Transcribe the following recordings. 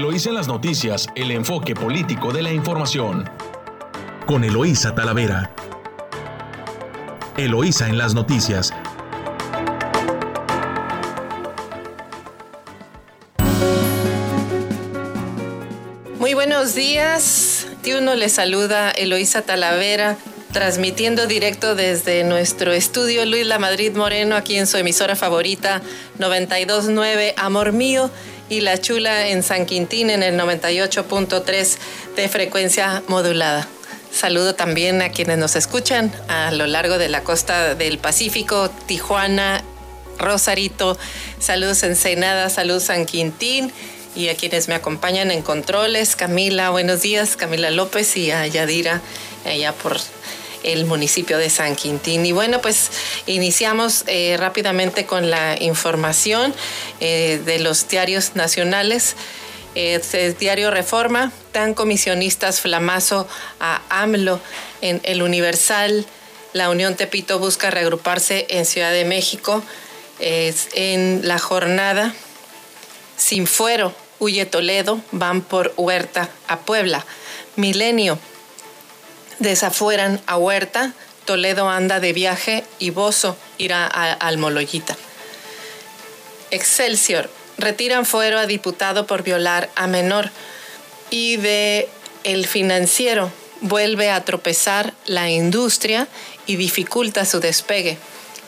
Eloísa en las noticias, el enfoque político de la información. Con Eloísa Talavera. Eloísa en las noticias. Muy buenos días. Uno le saluda Eloísa Talavera, transmitiendo directo desde nuestro estudio Luis La Madrid Moreno, aquí en su emisora favorita 929 Amor Mío y La Chula en San Quintín en el 98.3 de frecuencia modulada. Saludo también a quienes nos escuchan a lo largo de la costa del Pacífico, Tijuana, Rosarito, saludos Ensenada, saludos San Quintín y a quienes me acompañan en controles, Camila, buenos días, Camila López y a Yadira, allá por el municipio de San Quintín. Y bueno, pues iniciamos eh, rápidamente con la información eh, de los diarios nacionales. Eh, diario Reforma, tan comisionistas Flamazo a AMLO en El Universal. La Unión Tepito busca reagruparse en Ciudad de México. en la jornada sin fuero, huye Toledo, van por Huerta a Puebla. Milenio, desafueran a Huerta, Toledo anda de viaje y Bozo irá al Moloyita. Excelsior, retiran fuero a diputado por violar a menor. Y de El Financiero, vuelve a tropezar la industria y dificulta su despegue.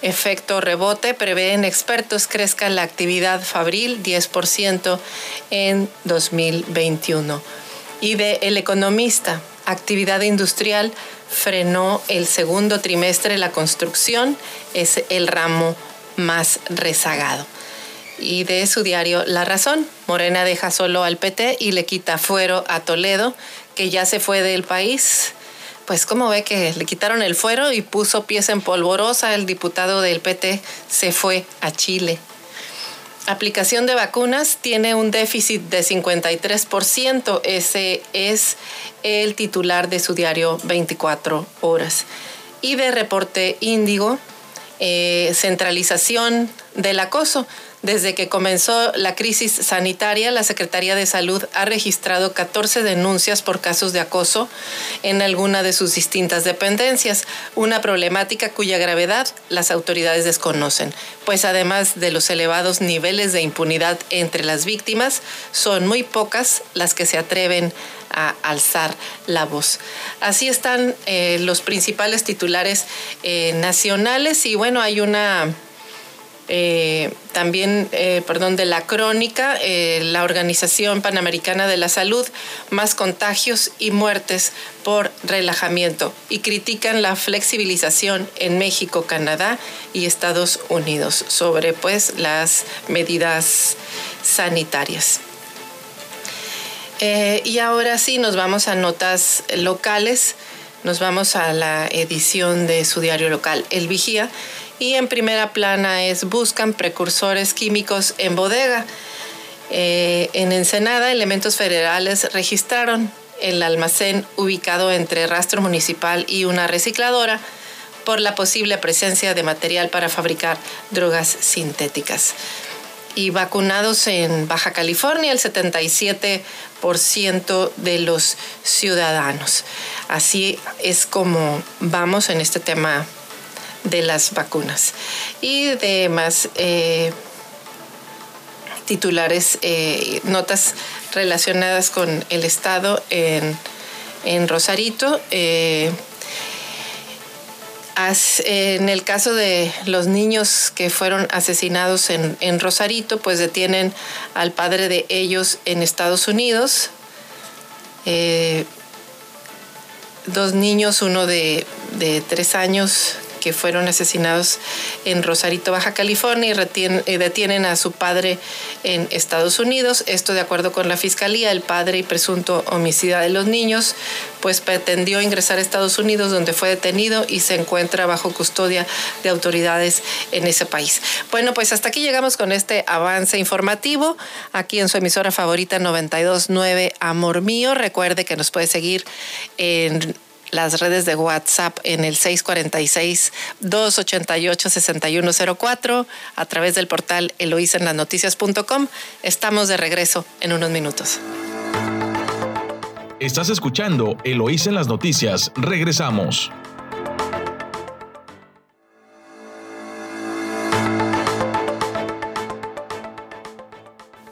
Efecto rebote, prevén expertos crezca la actividad fabril 10% en 2021. Y de El Economista, actividad industrial frenó el segundo trimestre la construcción, es el ramo más rezagado. Y de su diario La Razón, Morena deja solo al PT y le quita fuero a Toledo, que ya se fue del país. Pues como ve que le quitaron el fuero y puso pies en polvorosa, el diputado del PT se fue a Chile aplicación de vacunas tiene un déficit de 53%. Ese es el titular de su diario 24 horas. Y de reporte índigo, eh, centralización del acoso. Desde que comenzó la crisis sanitaria, la Secretaría de Salud ha registrado 14 denuncias por casos de acoso en alguna de sus distintas dependencias, una problemática cuya gravedad las autoridades desconocen, pues además de los elevados niveles de impunidad entre las víctimas, son muy pocas las que se atreven a alzar la voz. Así están eh, los principales titulares eh, nacionales y bueno, hay una eh, también, eh, perdón, de la crónica, eh, la Organización Panamericana de la Salud, más contagios y muertes por relajamiento y critican la flexibilización en México, Canadá y Estados Unidos sobre pues las medidas sanitarias. y ahora sí, nos vamos a notas locales, nos vamos a la edición de su diario local, El Vigía y en primera plana es buscan precursores químicos en bodega. Eh, en Ensenada, elementos federales registraron el almacén ubicado entre rastro municipal y una recicladora por la posible presencia de material para fabricar drogas sintéticas. Y vacunados en Baja California, el 77% de los ciudadanos. Así es como vamos en este tema de las vacunas. Y de más eh, titulares, eh, notas relacionadas con el Estado en, Rosarito. Eh, en el caso de los niños que fueron asesinados en, en, Rosarito, pues detienen al padre de ellos en Estados Unidos. dos niños, uno de, de tres años que fueron asesinados en Rosarito, Baja California, y, detienen a su padre en Estados Unidos. Esto de acuerdo con la fiscalía, el padre y presunto homicida de los niños, pues pretendió ingresar a Estados Unidos, donde fue detenido y se encuentra bajo custodia de autoridades en ese país. Bueno, pues hasta aquí llegamos con este avance informativo aquí en su emisora favorita 929 Amor Mío. Recuerde que nos puede seguir en las redes de WhatsApp en el 646-288-6104 a través del portal eloísenlasnoticias.com. Estamos de regreso en unos minutos. Estás escuchando Eloís en las noticias. Regresamos.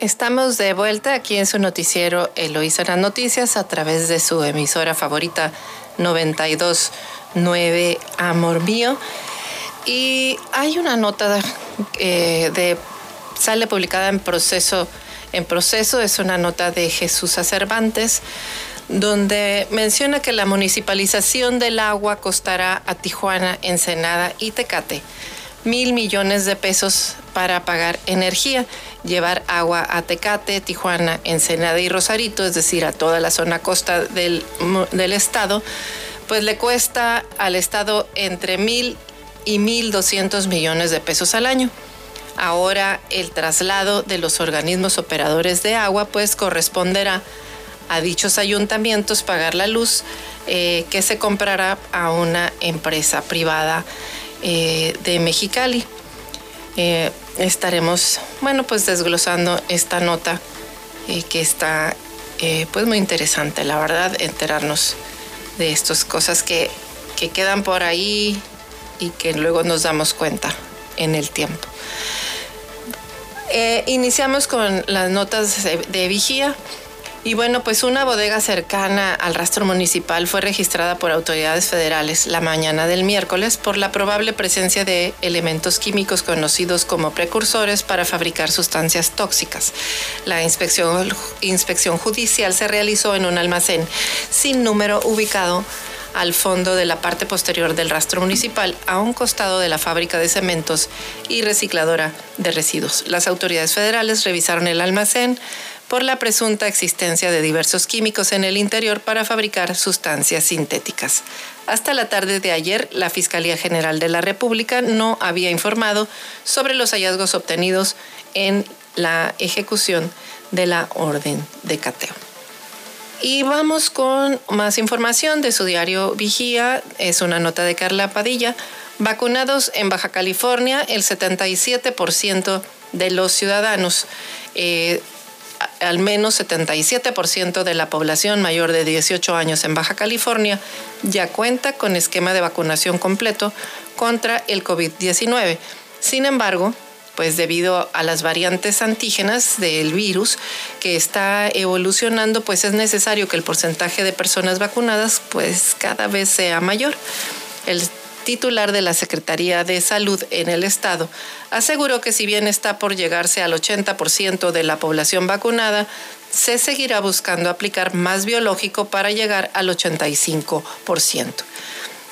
Estamos de vuelta aquí en su noticiero Eloísa las Noticias a través de su emisora favorita 929 Amor Mío. Y hay una nota eh, de sale publicada en proceso en proceso es una nota de Jesús Cervantes donde menciona que la municipalización del agua costará a Tijuana, Ensenada y Tecate mil millones de pesos para pagar energía, llevar agua a Tecate, Tijuana, Ensenada y Rosarito, es decir, a toda la zona costa del, del estado, pues le cuesta al estado entre mil y mil doscientos millones de pesos al año. Ahora el traslado de los organismos operadores de agua pues corresponderá a dichos ayuntamientos pagar la luz eh, que se comprará a una empresa privada eh, de Mexicali. Eh, estaremos, bueno, pues desglosando esta nota que está pues muy interesante, la verdad, enterarnos de estas cosas que, que quedan por ahí y que luego nos damos cuenta en el tiempo. iniciamos con las notas de vigía. Y bueno, pues una bodega cercana al rastro municipal fue registrada por autoridades federales la mañana del miércoles por la probable presencia de elementos químicos conocidos como precursores para fabricar sustancias tóxicas. La inspección, judicial se realizó en un almacén sin número ubicado al fondo de la parte posterior del rastro municipal, a un costado de la fábrica de cementos y recicladora de residuos. Las autoridades federales revisaron el almacén, por la presunta existencia de diversos químicos en el interior para fabricar sustancias sintéticas. Hasta la tarde de ayer, la Fiscalía General de la República no había informado sobre los hallazgos obtenidos en la ejecución de la orden de cateo. Y vamos con más información de su diario Vigía. Es una nota de Carla Padilla. Vacunados en Baja California, el 77% de los ciudadanos. Eh, al menos 77% de la población mayor de 18 años en Baja California ya cuenta con esquema de vacunación completo contra el COVID-19. Sin embargo, pues debido a las variantes antígenas del virus que está evolucionando, pues es necesario que el porcentaje de personas vacunadas pues cada vez sea mayor. El titular de la Secretaría de Salud en el estado, aseguró que si bien está por llegarse al 80% de la población vacunada, se seguirá buscando aplicar más biológico para llegar al 85%.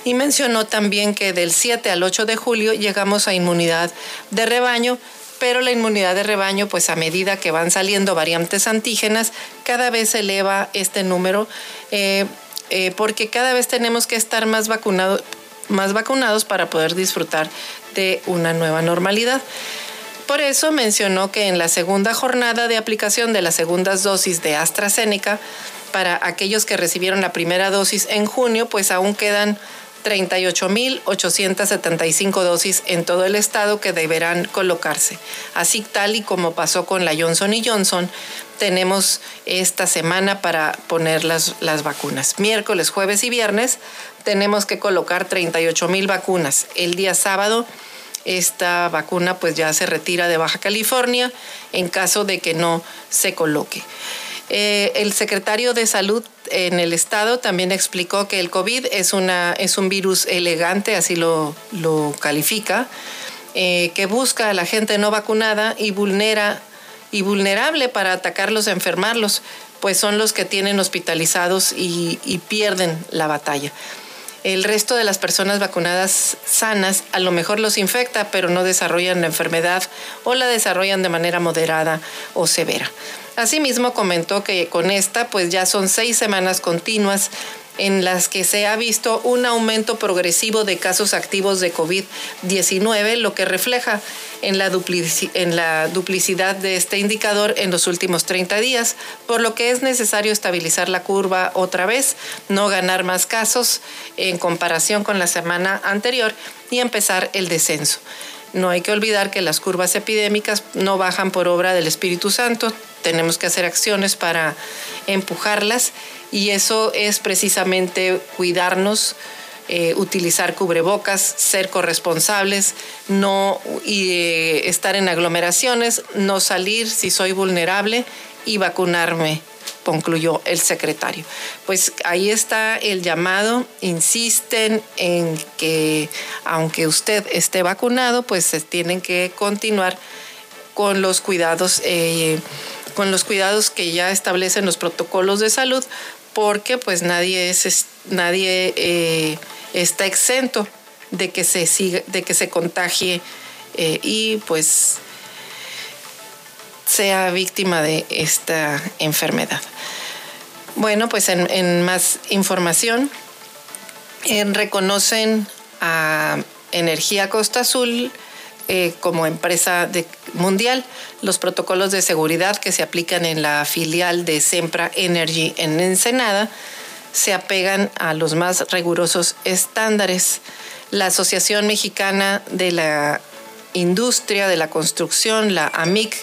Y mencionó también que del 7 al 8 de julio llegamos a inmunidad de rebaño, pero la inmunidad de rebaño, pues a medida que van saliendo variantes antígenas, cada vez se eleva este número. Eh, eh, porque cada vez tenemos que estar más vacunados, más vacunados para poder disfrutar de una nueva normalidad. Por eso mencionó que en la segunda jornada de aplicación de las segundas dosis de AstraZeneca, para aquellos que recibieron la primera dosis en junio, pues aún quedan 38.875 dosis en todo el estado que deberán colocarse. Así tal y como pasó con la Johnson Johnson, tenemos esta semana para poner las, las vacunas. Miércoles, jueves y viernes tenemos que colocar 38 mil vacunas. El día sábado esta vacuna pues ya se retira de Baja California en caso de que no se coloque. Eh, el secretario de Salud en el estado también explicó que el COVID es, una, es un virus elegante, así lo, lo califica, eh, que busca a la gente no vacunada y vulnera y vulnerable para atacarlos, enfermarlos, pues son los que tienen hospitalizados y, y pierden la batalla. El resto de las personas vacunadas sanas a lo mejor los infecta, pero no desarrollan la enfermedad o la desarrollan de manera moderada o severa. Asimismo comentó que con esta pues ya son seis semanas continuas en las que se ha visto un aumento progresivo de casos activos de COVID-19, lo que refleja en la, en la duplicidad de este indicador en los últimos 30 días, por lo que es necesario estabilizar la curva otra vez, no ganar más casos en comparación con la semana anterior y empezar el descenso. No hay que olvidar que las curvas epidémicas no bajan por obra del Espíritu Santo, tenemos que hacer acciones para empujarlas y eso es precisamente cuidarnos, eh, utilizar cubrebocas, ser corresponsables, no eh, estar en aglomeraciones, no salir si soy vulnerable y vacunarme concluyó el secretario. Pues ahí está el llamado, insisten en que aunque usted esté vacunado, pues se tienen que continuar con los cuidados, eh, con los cuidados que ya establecen los protocolos de salud, porque pues nadie es, nadie eh, está exento de que se siga, de que se contagie eh, y pues sea víctima de esta enfermedad. Bueno, pues en, más información, reconocen a Energía Costa Azul eh, como empresa mundial los protocolos de seguridad que se aplican en la filial de Sempra Energy en Ensenada se apegan a los más rigurosos estándares. La Asociación Mexicana de la Industria de la Construcción, la AMIC,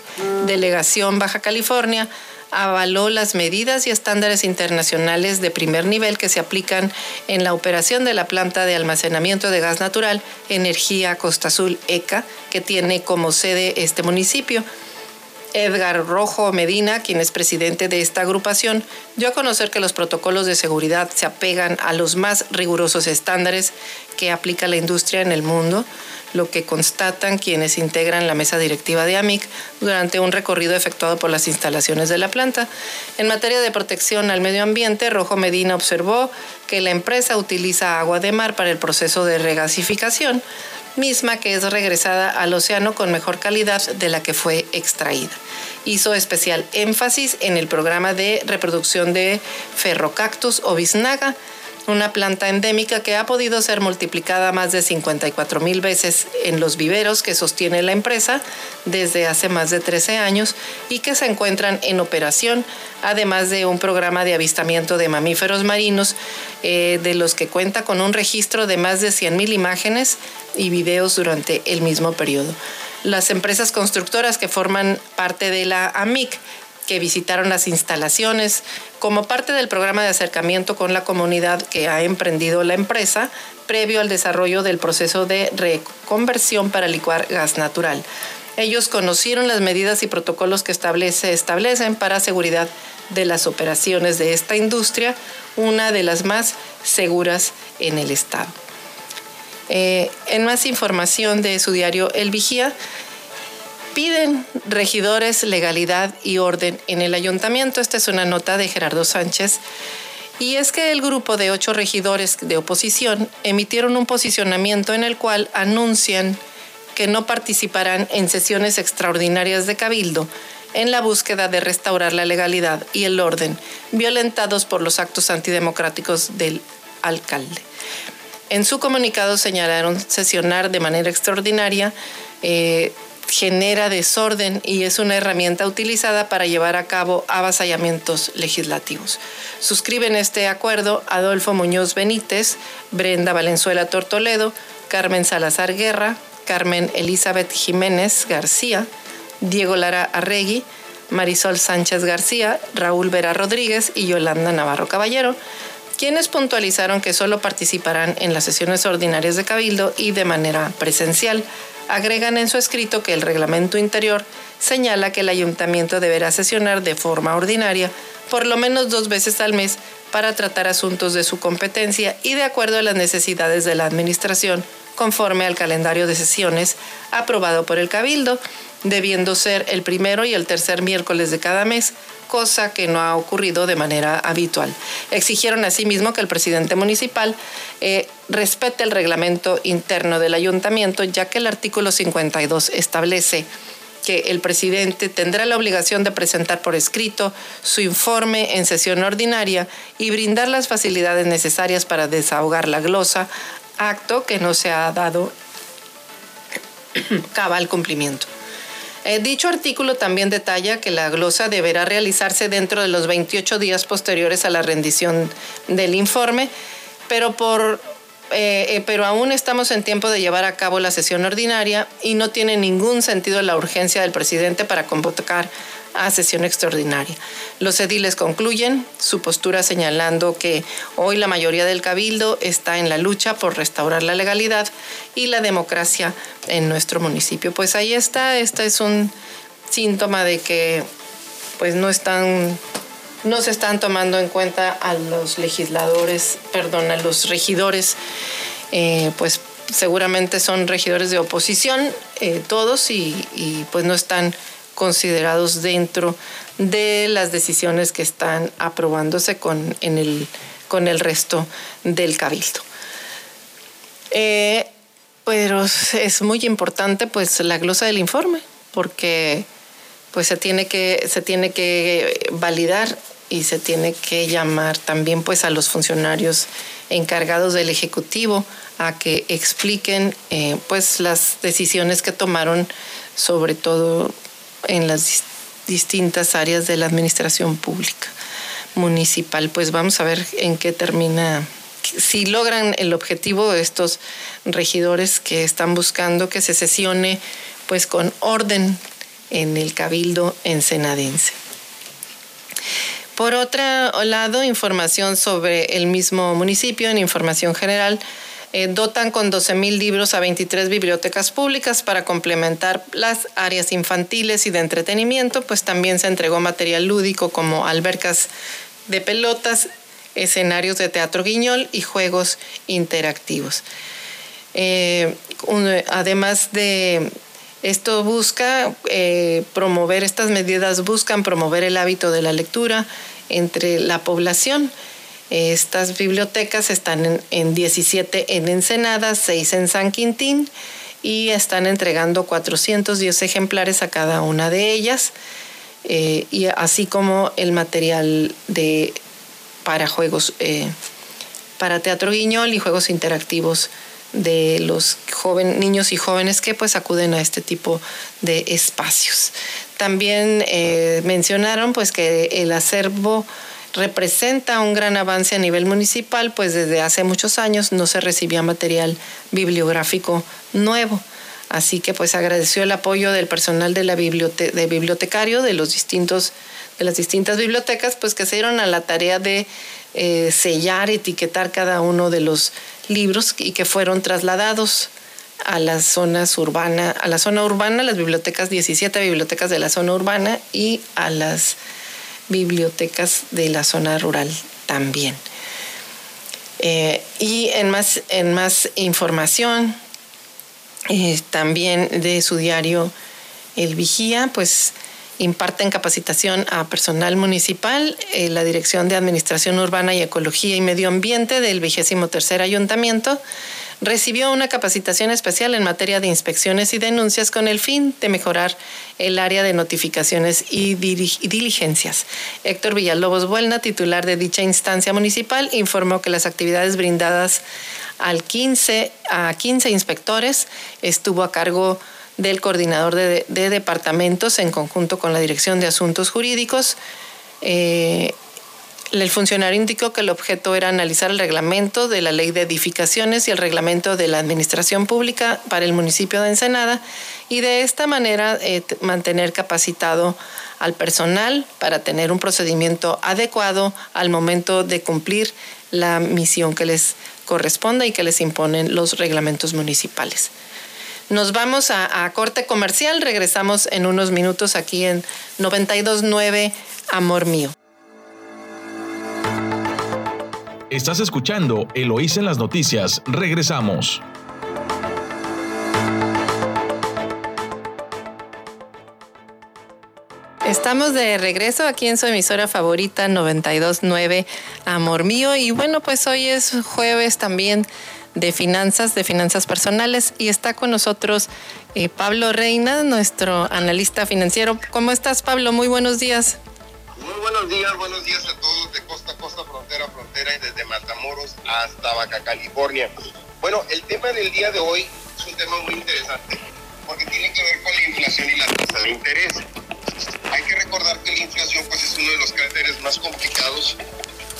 Delegación Baja California, avaló las medidas y estándares internacionales de primer nivel que se aplican en la operación de la planta de almacenamiento de gas natural Energía Costa Azul ECA, que tiene como sede este municipio. Edgar Rojo Medina, quien es presidente de esta agrupación, dio a conocer que los protocolos de seguridad se apegan a los más rigurosos estándares que aplica la industria en el mundo, lo que constatan quienes integran la mesa directiva de AMIC durante un recorrido efectuado por las instalaciones de la planta. En materia de protección al medio ambiente, Rojo Medina observó que la empresa utiliza agua de mar para el proceso de regasificación, misma que es regresada al océano con mejor calidad de la que fue extraída. Hizo especial énfasis en el programa de reproducción de ferrocactus o biznaga, una planta endémica que ha podido ser multiplicada más de 54 mil veces en los viveros que sostiene la empresa desde hace más de 13 años y que se encuentran en operación, además de un programa de avistamiento de mamíferos marinos, eh, de los que cuenta con un registro de más de 100 mil imágenes y videos durante el mismo periodo. Las empresas constructoras que forman parte de la AMIC que visitaron las instalaciones como parte del programa de acercamiento con la comunidad que ha emprendido la empresa previo al desarrollo del proceso de reconversión para licuar gas natural. Ellos conocieron las medidas y protocolos que establece, establecen para seguridad de las operaciones de esta industria, una de las más seguras en el Estado. Eh, en más información de su diario El Vigía, piden regidores legalidad y orden en el ayuntamiento. Esta es una nota de Gerardo Sánchez. Y es que el grupo de ocho regidores de oposición emitieron un posicionamiento en el cual anuncian que no participarán en sesiones extraordinarias de cabildo en la búsqueda de restaurar la legalidad y el orden violentados por los actos antidemocráticos del alcalde. En su comunicado señalaron sesionar de manera extraordinaria eh, genera desorden y es una herramienta utilizada para llevar a cabo avasallamientos legislativos. Suscriben este acuerdo Adolfo Muñoz Benítez, Brenda Valenzuela Tortoledo, Carmen Salazar Guerra, Carmen Elizabeth Jiménez García, Diego Lara Arregui, Marisol Sánchez García, Raúl Vera Rodríguez y Yolanda Navarro Caballero, quienes puntualizaron que solo participarán en las sesiones ordinarias de Cabildo y de manera presencial. Agregan en su escrito que el reglamento interior señala que el ayuntamiento deberá sesionar de forma ordinaria por lo menos dos veces al mes para tratar asuntos de su competencia y de acuerdo a las necesidades de la Administración, conforme al calendario de sesiones aprobado por el Cabildo, debiendo ser el primero y el tercer miércoles de cada mes, cosa que no ha ocurrido de manera habitual. Exigieron asimismo que el presidente municipal eh, respete el reglamento interno del ayuntamiento, ya que el artículo 52 establece que el presidente tendrá la obligación de presentar por escrito su informe en sesión ordinaria y brindar las facilidades necesarias para desahogar la glosa, acto que no se ha dado cabal cumplimiento. Eh, dicho artículo también detalla que la glosa deberá realizarse dentro de los 28 días posteriores a la rendición del informe, pero por eh, eh, pero aún estamos en tiempo de llevar a cabo la sesión ordinaria y no tiene ningún sentido la urgencia del presidente para convocar a sesión extraordinaria. Los ediles concluyen su postura señalando que hoy la mayoría del cabildo está en la lucha por restaurar la legalidad y la democracia en nuestro municipio. Pues ahí está, este es un síntoma de que pues no están no se están tomando en cuenta a los legisladores, perdón, a los regidores, eh, pues seguramente son regidores de oposición, eh, todos, y, pues no están considerados dentro de las decisiones que están aprobándose con, en el, con el resto del cabildo. Eh, pero es muy importante pues la glosa del informe, porque pues se tiene que, se tiene que validar y se tiene que llamar también pues a los funcionarios encargados del ejecutivo a que expliquen eh, pues las decisiones que tomaron sobre todo en las distintas áreas de la administración pública municipal pues vamos a ver en qué termina si logran el objetivo de estos regidores que están buscando que se sesione pues con orden en el cabildo ensenadense. Por otro lado, información sobre el mismo municipio en información general. Eh, dotan con 12.000 libros a 23 bibliotecas públicas para complementar las áreas infantiles y de entretenimiento, pues también se entregó material lúdico como albercas de pelotas, escenarios de teatro guiñol y juegos interactivos. Eh, además de esto busca eh, promover, estas medidas buscan promover el hábito de la lectura entre la población. Estas bibliotecas están en, 17 en Ensenada, 6 en San Quintín y están entregando 410 ejemplares a cada una de ellas, eh, y así como el material de, para juegos, eh, para teatro guiñol y juegos interactivos de los niños y jóvenes que pues acuden a este tipo de espacios. También eh, mencionaron pues que el acervo representa un gran avance a nivel municipal, pues desde hace muchos años no se recibía material bibliográfico nuevo. Así que pues agradeció el apoyo del personal de la de bibliotecario de los distintos de las distintas bibliotecas, pues que se dieron a la tarea de eh, sellar, etiquetar cada uno de los libros y que fueron trasladados a las zonas urbana, a la zona urbana, las bibliotecas, 17 bibliotecas de la zona urbana y a las bibliotecas de la zona rural también. Eh, y en más, en más información, eh, también de su diario El Vigía, pues imparten capacitación a personal municipal, eh, la Dirección de Administración Urbana y Ecología y Medio Ambiente del 23 Ayuntamiento recibió una capacitación especial en materia de inspecciones y denuncias con el fin de mejorar el área de notificaciones y, diligencias. Héctor Villalobos Buelna, titular de dicha instancia municipal, informó que las actividades brindadas al 15, a 15 inspectores estuvo a cargo del coordinador de, departamentos en conjunto con la Dirección de Asuntos Jurídicos. Eh, el funcionario indicó que el objeto era analizar el reglamento de la ley de edificaciones y el reglamento de la administración pública para el municipio de Ensenada y de esta manera eh, mantener capacitado al personal para tener un procedimiento adecuado al momento de cumplir la misión que les corresponda y que les imponen los reglamentos municipales. Nos vamos a, corte comercial, regresamos en unos minutos aquí en 929 Amor Mío. Estás escuchando Eloís en las noticias. Regresamos. Estamos de regreso aquí en su emisora favorita 929 Amor Mío y bueno pues hoy es jueves también de finanzas, de finanzas personales. Y está con nosotros eh, Pablo Reina, nuestro analista financiero. ¿Cómo estás, Pablo? Muy buenos días. Muy buenos días, buenos días a todos de costa costa, frontera frontera y desde Matamoros hasta Baja California. Bueno, el tema del día de hoy es un tema muy interesante. porque tiene que ver con la inflación y la tasa de interés. Hay que recordar que la inflación pues, es uno de los caracteres más complicados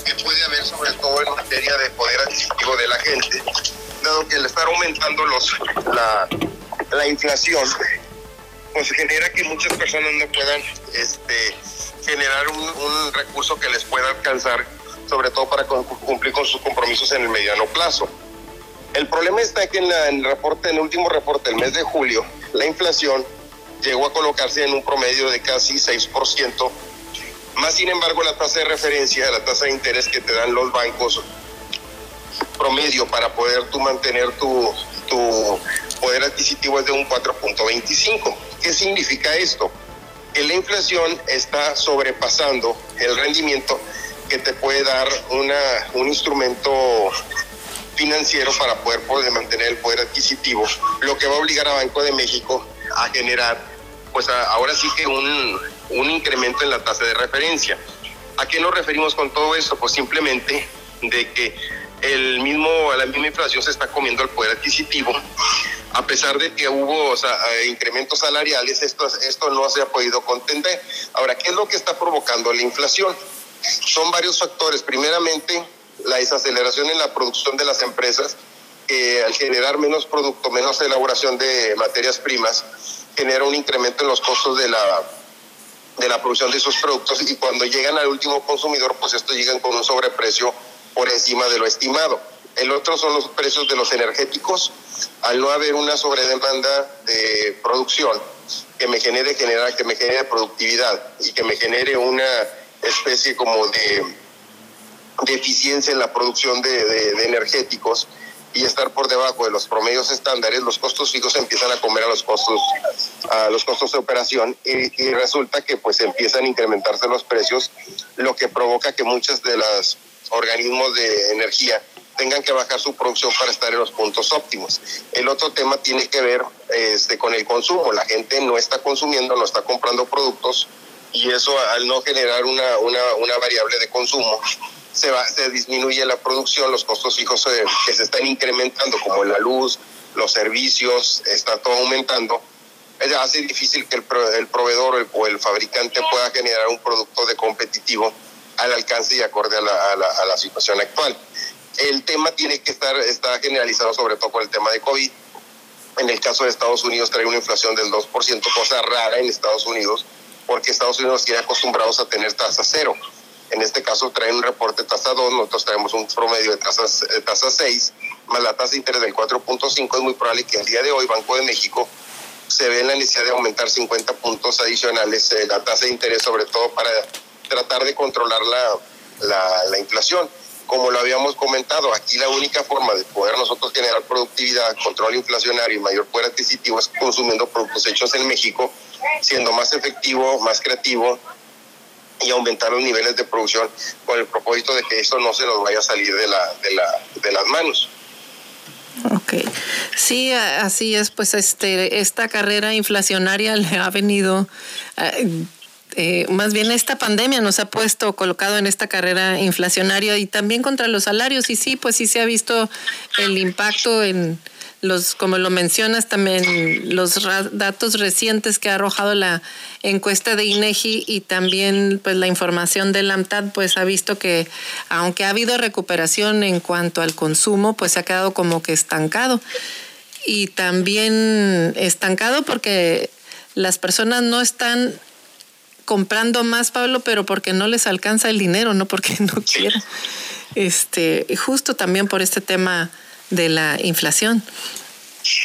que puede haber, sobre todo en materia de poder adquisitivo de la gente, dado que al estar aumentando los, la, la inflación, pues genera que muchas personas no puedan este, generar un, un recurso que les pueda alcanzar, sobre todo para cumplir con sus compromisos en el mediano plazo. El problema está que en, el reporte, en el último reporte del mes de julio, la inflación llegó a colocarse en un promedio de casi 6%, más sin embargo la tasa de referencia, la tasa de interés que te dan los bancos promedio para poder tú mantener tu, tu poder adquisitivo es de un 4.25. ¿Qué significa esto? Que la inflación está sobrepasando el rendimiento que te puede dar una, un instrumento financiero para poder, poder mantener el poder adquisitivo, lo que va a obligar a Banco de México a generar, pues ahora sí que un, un incremento en la tasa de referencia. ¿A qué nos referimos con todo esto? Pues simplemente de que el mismo, la misma inflación se está comiendo el poder adquisitivo. A pesar de que hubo eh, incrementos salariales, esto, esto no se ha podido contender. Ahora, ¿qué es lo que está provocando la inflación? Son varios factores. Primeramente, la desaceleración en la producción de las empresas, que al generar menos producto, menos elaboración de materias primas, genera un incremento en los costos de la, de la producción de esos productos y cuando llegan al último consumidor, pues estos llegan con un sobreprecio por encima de lo estimado. El otro son los precios de los energéticos. Al no haber una sobredemanda de producción que me genere generar, que me genere productividad y que me genere una especie como de de eficiencia en la producción de, energéticos y estar por debajo de los promedios estándares, los costos fijos empiezan a comer a los costos, a los costos de operación y, resulta que pues empiezan a incrementarse los precios, lo que provoca que muchos de los organismos de energía tengan que bajar su producción para estar en los puntos óptimos. El otro tema tiene que ver este, con el consumo. La gente no está consumiendo, no está comprando productos y eso al no generar una, una, una variable de consumo, se, va, se disminuye la producción, los costos fijos que se están incrementando, como la luz, los servicios, está todo aumentando, hace difícil que el, el proveedor o el, fabricante pueda generar un producto de competitivo al alcance y acorde a la, a la, situación actual. El tema tiene que estar está generalizado sobre todo con el tema de COVID. En el caso de Estados Unidos trae una inflación del 2%, cosa rara en Estados Unidos, porque Estados Unidos tiene acostumbrados a tener tasa cero. En este caso traen un reporte tasa 2, nosotros traemos un promedio de tasas, tasa 6, más la tasa de interés del 4.5, es muy probable que el día de hoy Banco de México se ve la necesidad de aumentar 50 puntos adicionales eh, la tasa de interés, sobre todo para tratar de controlar la, la, la inflación. Como lo habíamos comentado, aquí la única forma de poder nosotros generar productividad, control inflacionario y mayor poder adquisitivo es consumiendo productos hechos en México, siendo más efectivo, más creativo y aumentar los niveles de producción con el propósito de que esto no se nos vaya a salir de, la, de, la, de las manos. Ok, sí, así es, pues este, esta carrera inflacionaria le ha venido, eh, eh, más bien esta pandemia nos ha puesto colocado en esta carrera inflacionaria y también contra los salarios y sí, pues sí se ha visto el impacto en, los, como lo mencionas también, los datos recientes que ha arrojado la encuesta de INEGI y también pues la información del AMTAD, pues ha visto que aunque ha habido recuperación en cuanto al consumo, pues se ha quedado como que estancado. Y también estancado porque las personas no están comprando más, Pablo, pero porque no les alcanza el dinero, no porque no quieran. Este, justo también por este tema de la inflación.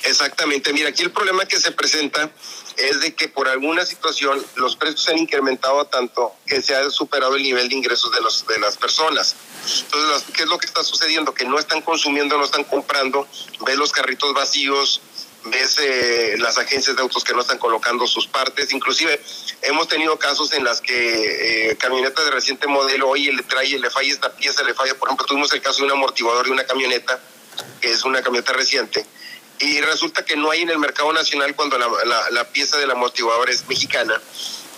Exactamente. Mira, aquí el problema que se presenta es de que por alguna situación los precios se han incrementado tanto que se ha superado el nivel de ingresos de, los, de las personas. Entonces, ¿qué es lo que está sucediendo? Que no están consumiendo, no están comprando, ves los carritos vacíos, ves eh, las agencias de autos que no están colocando sus partes, inclusive hemos tenido casos en las que eh, camionetas de reciente modelo, oye, le trae, le falla esta pieza, le falla, por ejemplo, tuvimos el caso de un amortiguador de una camioneta es una camioneta reciente, y resulta que no hay en el mercado nacional cuando la, pieza del amortiguador es mexicana.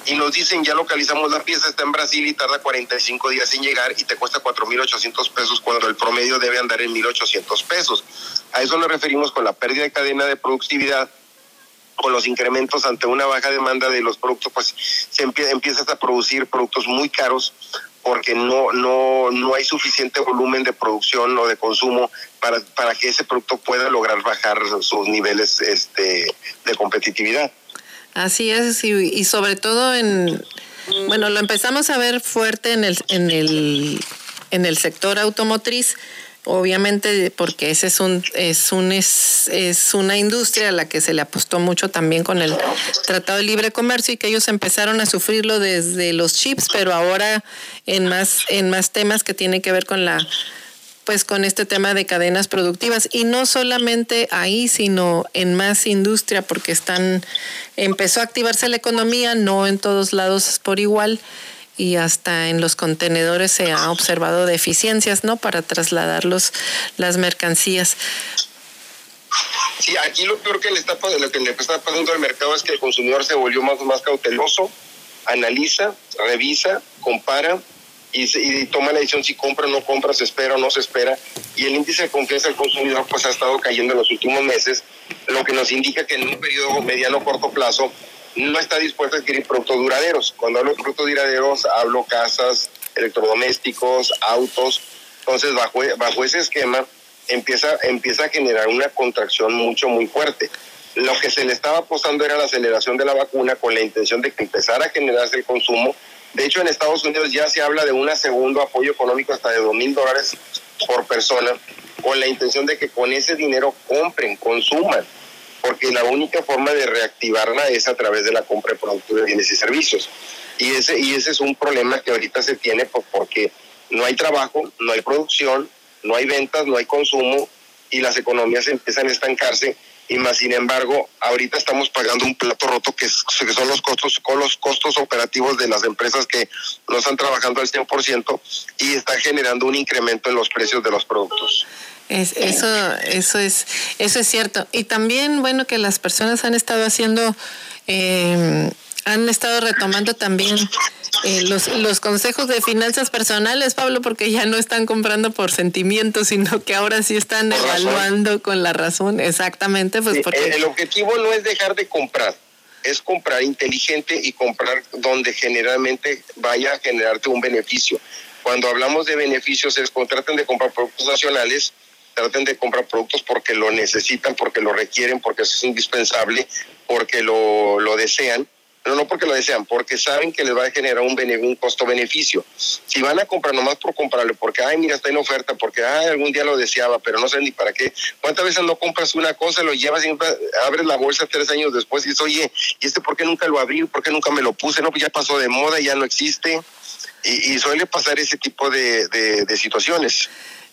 Y nos dicen, ya localizamos la pieza, está en Brasil y tarda 45 días en llegar y te cuesta 4.800 pesos cuando el promedio debe andar en 1.800 pesos. A eso nos referimos con la pérdida de cadena de productividad con los incrementos ante una baja demanda de los productos, pues se empieza a producir productos muy caros porque no, no, no hay suficiente volumen de producción o de consumo para, para que ese producto pueda lograr bajar sus niveles este, de competitividad. Así es, y, sobre todo en, bueno, lo empezamos a ver fuerte en el, en el, en el sector automotriz, obviamente porque ese es un es un es, es, una industria a la que se le apostó mucho también con el Tratado de Libre Comercio y que ellos empezaron a sufrirlo desde los chips, pero ahora en más en más temas que tienen que ver con la pues con este tema de cadenas productivas. Y no solamente ahí, sino en más industria porque están empezó a activarse la economía, no en todos lados por igual y hasta en los contenedores se ha observado deficiencias, ¿no? Para trasladar las mercancías. Sí, aquí lo peor que le está, lo que le está pasando al mercado es que el consumidor se volvió más, más cauteloso, analiza, revisa, compara y, toma la decisión si compra o no compra, se espera o no se espera. Y el índice de confianza del consumidor pues ha estado cayendo en los últimos meses, lo que nos indica que en un periodo mediano corto plazo no está dispuesto a adquirir productos duraderos. Cuando hablo de productos duraderos, hablo casas, electrodomésticos, autos. Entonces, bajo, bajo ese esquema, empieza, empieza a generar una contracción mucho, muy fuerte. Lo que se le estaba apostando era la aceleración de la vacuna con la intención de que empezara a generarse el consumo. De hecho, en Estados Unidos ya se habla de un segundo apoyo económico hasta de dos mil dólares por persona, con la intención de que con ese dinero compren, consuman porque la única forma de reactivarla es a través de la compra de productos de bienes y servicios. Y ese, y ese es un problema que ahorita se tiene porque no hay trabajo, no hay producción, no hay ventas, no hay consumo y las economías empiezan a estancarse y más sin embargo ahorita estamos pagando un plato roto que, son los costos con los costos operativos de las empresas que no están trabajando al 100% y está generando un incremento en los precios de los productos. Es, eso, eso es, eso es cierto. Y también, bueno, que las personas han estado haciendo, eh, han estado retomando también eh, los, los consejos de finanzas personales, Pablo, porque ya no están comprando por sentimientos, sino que ahora sí están evaluando con la razón, exactamente. Pues porque... el objetivo no es dejar de comprar, es comprar inteligente y comprar donde generalmente vaya a generarte un beneficio. Cuando hablamos de beneficios es traten de comprar productos nacionales traten de comprar productos porque lo necesitan, porque lo requieren, porque eso es indispensable, porque lo, lo desean, pero no porque lo desean, porque saben que les va a generar un, un costo-beneficio. Si van a comprar nomás por comprarlo, porque, ay, mira, está en oferta, porque, ay, algún día lo deseaba, pero no sé ni para qué. ¿Cuántas veces no compras una cosa, lo llevas y abres la bolsa tres años después y dices, oye, ¿y este por qué nunca lo abrí? ¿Por qué nunca me lo puse? No, pues ya pasó de moda, ya no existe. Y, suele pasar ese tipo de, de situaciones.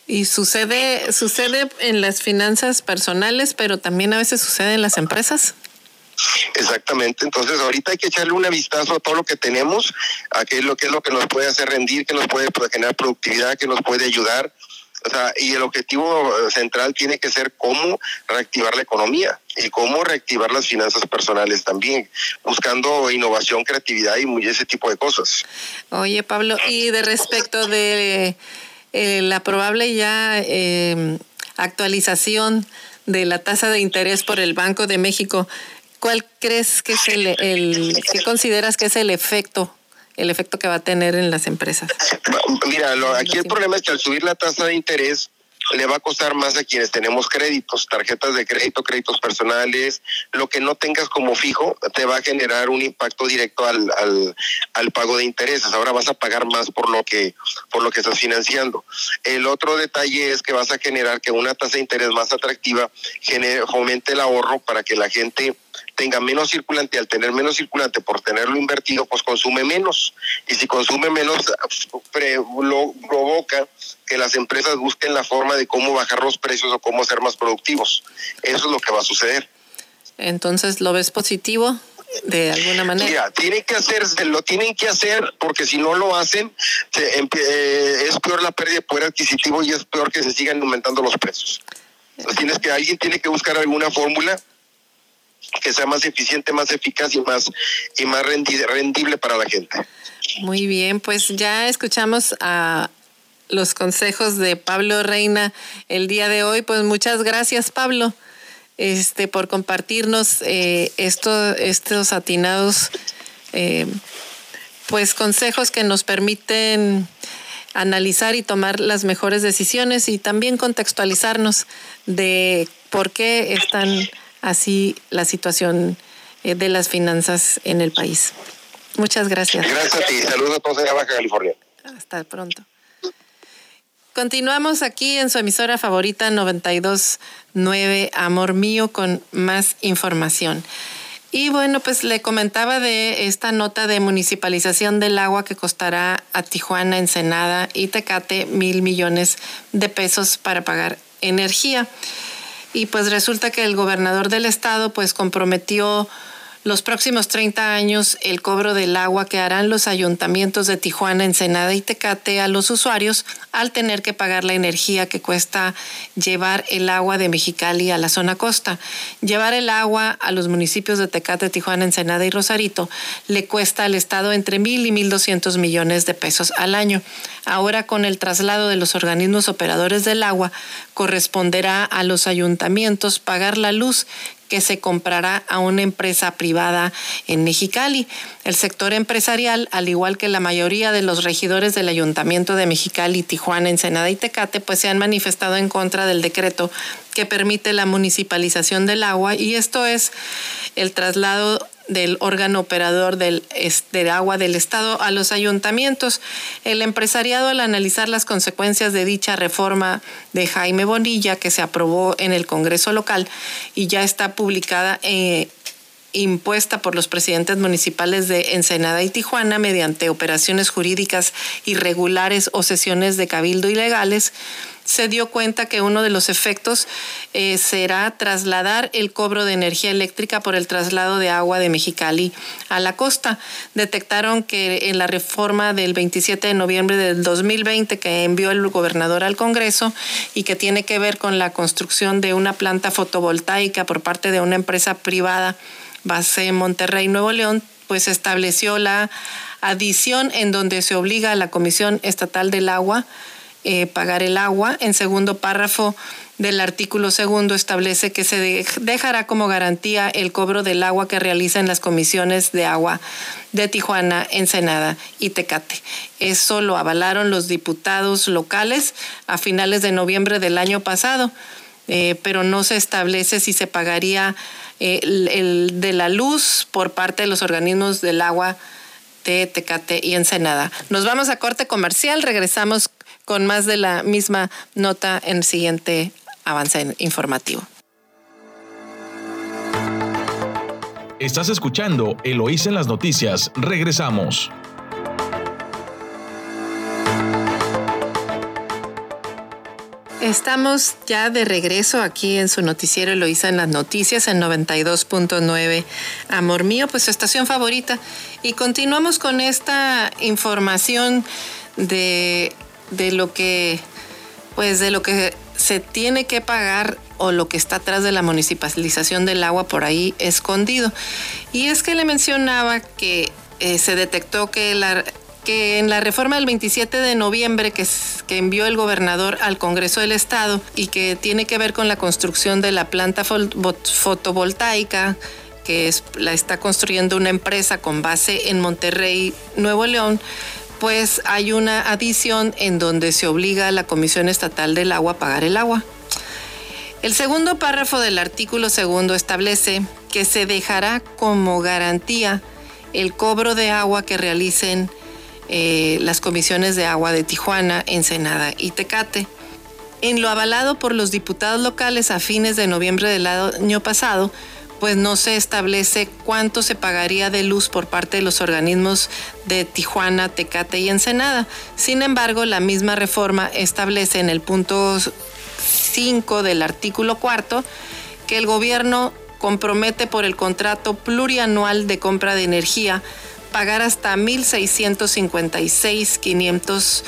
Y sucede, sucede en las finanzas personales, pero también a veces sucede en las empresas. Exactamente, entonces ahorita hay que echarle una vistazo a todo lo que tenemos, a qué es lo que es lo que nos puede hacer rendir, que nos puede generar productividad, que nos puede ayudar. O sea, y el objetivo central tiene que ser cómo reactivar la economía y cómo reactivar las finanzas personales también, buscando innovación, creatividad y ese tipo de cosas. Oye, Pablo, y de respecto de eh, la probable ya em, actualización de la tasa de interés por el Banco de México, ¿cuál crees que es el, el qué consideras que es el efecto el efecto que va a tener en las empresas? Mira, aquí el problema es que al subir la tasa de interés, le va a costar más a quienes tenemos créditos, tarjetas de crédito, créditos personales, lo que no tengas como fijo te va a generar un impacto directo al, al, al, pago de intereses. Ahora vas a pagar más por lo que por lo que estás financiando. El otro detalle es que vas a generar que una tasa de interés más atractiva genere, aumente el ahorro para que la gente tenga menos circulante, al tener menos circulante por tenerlo invertido, pues consume menos. Y si consume menos, lo provoca que las empresas busquen la forma de cómo bajar los precios o cómo ser más productivos. Eso es lo que va a suceder. Entonces, ¿lo ves positivo? de alguna manera. Mira, tiene que hacerse, lo tienen que hacer porque si no lo hacen, eh, es peor la pérdida de poder adquisitivo y es peor que se sigan aumentando los precios. Entonces, tienes que, alguien tiene que buscar alguna fórmula que sea más eficiente, más eficaz y más, y más rendible para la gente. Muy bien, pues ya escuchamos a los consejos de Pablo Reina el día de hoy. Pues muchas gracias, Pablo. este, por compartirnos eh, estos atinados eh, pues consejos que nos permiten analizar y tomar las mejores decisiones y también contextualizarnos de por qué están así la situación eh, de las finanzas en el país. Muchas gracias. Gracias a ti. Saludos a todos de Baja California. Hasta pronto. Continuamos aquí en su emisora favorita 929 Amor Mío con más información. Y bueno, pues le comentaba de esta nota de municipalización del agua que costará a Tijuana, Ensenada y Tecate mil millones de pesos para pagar energía. Y pues resulta que el gobernador del estado pues comprometió los próximos 30 años el cobro del agua que harán los ayuntamientos de Tijuana, Ensenada y Tecate a los usuarios al tener que pagar la energía que cuesta llevar el agua de Mexicali a la zona costa. Llevar el agua a los municipios de Tecate, Tijuana, Ensenada y Rosarito le cuesta al Estado entre mil y mil doscientos millones de pesos al año. Ahora con el traslado de los organismos operadores del agua, corresponderá a los ayuntamientos pagar la luz que se comprará a una empresa privada en Mexicali. El sector empresarial, al igual que la mayoría de los regidores del Ayuntamiento de Mexicali, Tijuana, Ensenada y Tecate, pues se han manifestado en contra del decreto que permite la municipalización del agua y esto es el traslado del órgano operador del, agua del Estado a los ayuntamientos. El empresariado, al analizar las consecuencias de dicha reforma de Jaime Bonilla, que se aprobó en el Congreso local y ya está publicada eh, impuesta por los presidentes municipales de Ensenada y Tijuana mediante operaciones jurídicas irregulares o sesiones de cabildo ilegales, se dio cuenta que uno de los efectos eh, será trasladar el cobro de energía eléctrica por el traslado de agua de Mexicali a la costa. Detectaron que en la reforma del 27 de noviembre del 2020 que envió el gobernador al Congreso y que tiene que ver con la construcción de una planta fotovoltaica por parte de una empresa privada base en Monterrey, Nuevo León, pues estableció la adición en donde se obliga a la Comisión Estatal del Agua eh, pagar el agua. En segundo párrafo del artículo segundo establece que se dejará como garantía el cobro del agua que realizan las comisiones de agua de Tijuana, Ensenada y Tecate. Eso lo avalaron los diputados locales a finales de noviembre del año pasado, eh, pero no se establece si se pagaría eh, el, de la luz por parte de los organismos del agua de Tecate y Ensenada. Nos vamos a corte comercial, regresamos con más de la misma nota en el siguiente avance informativo. Estás escuchando Eloísa en las noticias. Regresamos. Estamos ya de regreso aquí en su noticiero Eloísa en las noticias en 92.9 Amor Mío, pues su estación favorita. Y continuamos con esta información de, de lo que pues de lo que se tiene que pagar o lo que está atrás de la municipalización del agua por ahí escondido. Y es que le mencionaba que eh, se detectó que la, que en la reforma del 27 de noviembre que, que envió el gobernador al Congreso del Estado y que tiene que ver con la construcción de la planta fotovoltaica que la está construyendo una empresa con base en Monterrey, Nuevo León, pues hay una adición en donde se obliga a la Comisión Estatal del Agua a pagar el agua. El segundo párrafo del artículo segundo establece que se dejará como garantía el cobro de agua que realicen eh, las comisiones de agua de Tijuana, Ensenada y Tecate. En lo avalado por los diputados locales a fines de noviembre del año pasado, pues no se establece cuánto se pagaría de luz por parte de los organismos de Tijuana, Tecate y Ensenada. Sin embargo, la misma reforma establece en el punto 5 del artículo cuarto que el gobierno compromete por el contrato plurianual de compra de energía pagar hasta 1.656.540.173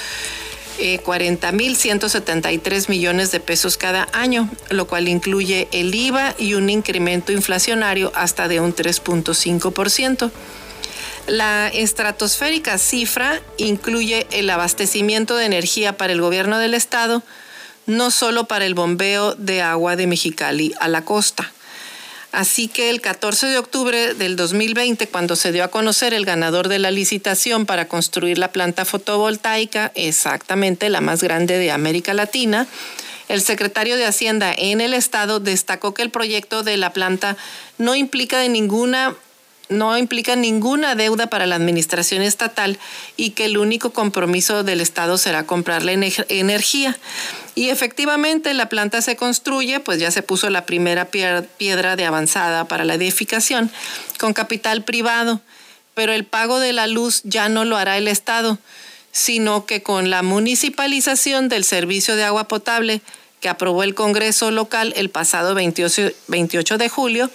eh, millones de pesos cada año, lo cual incluye el IVA y un incremento inflacionario hasta de un 3.5%. La estratosférica cifra incluye el abastecimiento de energía para el gobierno del estado, no solo para el bombeo de agua de Mexicali a la costa. Así que el 14 de octubre del 2020, cuando se dio a conocer el ganador de la licitación para construir la planta fotovoltaica, exactamente la más grande de América Latina, el secretario de Hacienda en el estado destacó que el proyecto de la planta no implica de ninguna no implica ninguna deuda para la administración estatal y que el único compromiso del Estado será comprarle energía. Y efectivamente la planta se construye, pues ya se puso la primera piedra de avanzada para la edificación con capital privado, pero el pago de la luz ya no lo hará el Estado, sino que con la municipalización del servicio de agua potable que aprobó el Congreso local el pasado 28 de julio,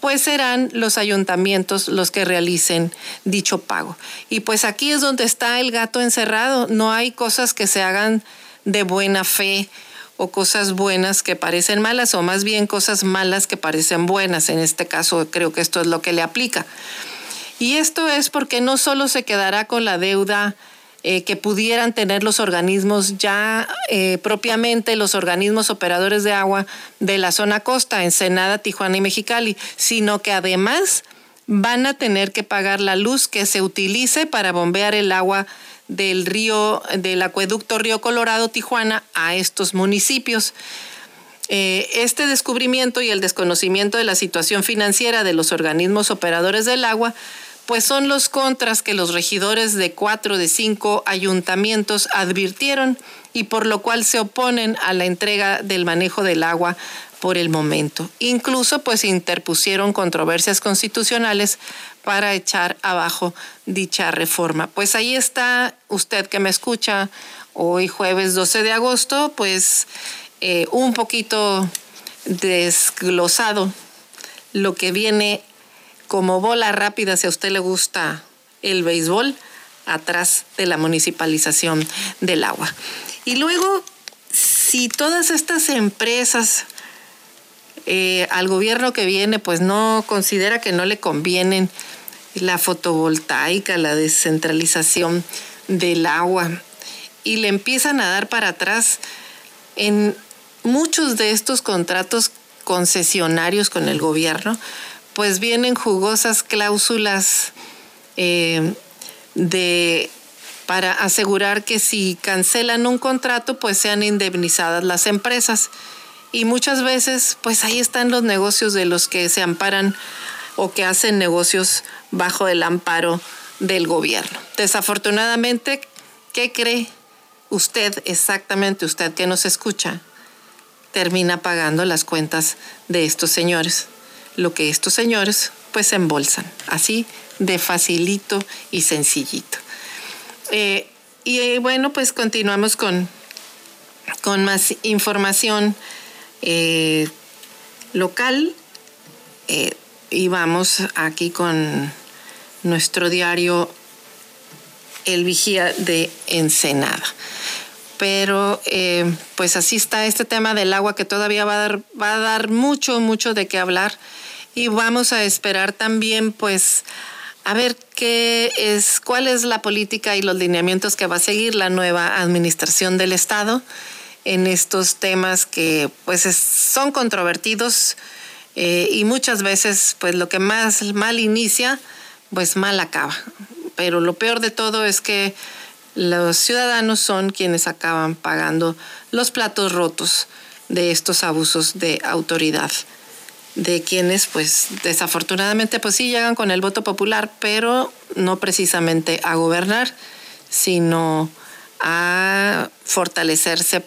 pues serán los ayuntamientos los que realicen dicho pago. Y pues aquí es donde está el gato encerrado. No hay cosas que se hagan de buena fe o cosas buenas que parecen malas o más bien cosas malas que parecen buenas. En este caso creo que esto es lo que le aplica. Y esto es porque no solo se quedará con la deuda eh, que pudieran tener los organismos ya eh, propiamente, los organismos operadores de agua de la zona costa, Ensenada, Tijuana y Mexicali, sino que además van a tener que pagar la luz que se utilice para bombear el agua del río, del acueducto Río Colorado, Tijuana, a estos municipios. Eh, este descubrimiento y el desconocimiento de la situación financiera de los organismos operadores del agua pues son los contras que los regidores de cuatro de cinco ayuntamientos advirtieron y por lo cual se oponen a la entrega del manejo del agua por el momento. Incluso pues interpusieron controversias constitucionales para echar abajo dicha reforma. Pues ahí está usted que me escucha hoy jueves 12 de agosto, pues eh, un poquito desglosado lo que viene como bola rápida, si a usted le gusta el béisbol, atrás de la municipalización del agua. Y luego, si todas estas empresas eh, al gobierno que viene, pues no considera que no le convienen la fotovoltaica, la descentralización del agua, y le empiezan a dar para atrás en muchos de estos contratos concesionarios con el gobierno, pues vienen jugosas cláusulas eh, de para asegurar que si cancelan un contrato, pues sean indemnizadas las empresas. Y muchas veces, pues ahí están los negocios de los que se amparan o que hacen negocios bajo el amparo del gobierno. Desafortunadamente, ¿qué cree usted exactamente, usted que nos escucha? Termina pagando las cuentas de estos señores lo que estos señores pues embolsan, así de facilito y sencillito. Eh, y eh, bueno, pues continuamos con, con más información eh, local. Y vamos aquí con nuestro diario El Vigía de Ensenada pero pues así está este tema del agua que todavía va a dar, va a dar mucho, mucho de qué hablar y vamos a esperar también pues a ver qué es, cuál es la política y los lineamientos que va a seguir la nueva administración del Estado en estos temas que pues son controvertidos eh, y muchas veces pues lo que más mal inicia pues mal acaba. Pero lo peor de todo es que los ciudadanos son quienes acaban pagando los platos rotos de estos abusos de autoridad de quienes pues desafortunadamente pues sí llegan con el voto popular, pero no precisamente a gobernar, sino a fortalecerse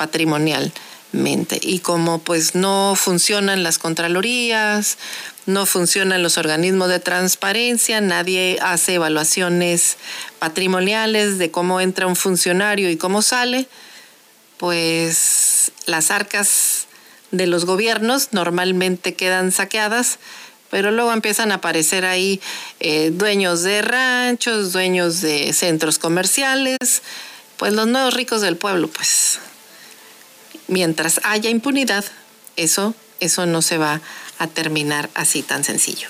Y como pues no funcionan las contralorías, no funcionan los organismos de transparencia, nadie hace evaluaciones patrimoniales de cómo entra un funcionario y cómo sale, pues las arcas de los gobiernos normalmente quedan saqueadas, pero luego empiezan a aparecer ahí eh, dueños de ranchos, dueños de centros comerciales, pues los nuevos ricos del pueblo, pues mientras haya impunidad, eso, eso no se va a terminar así tan sencillo.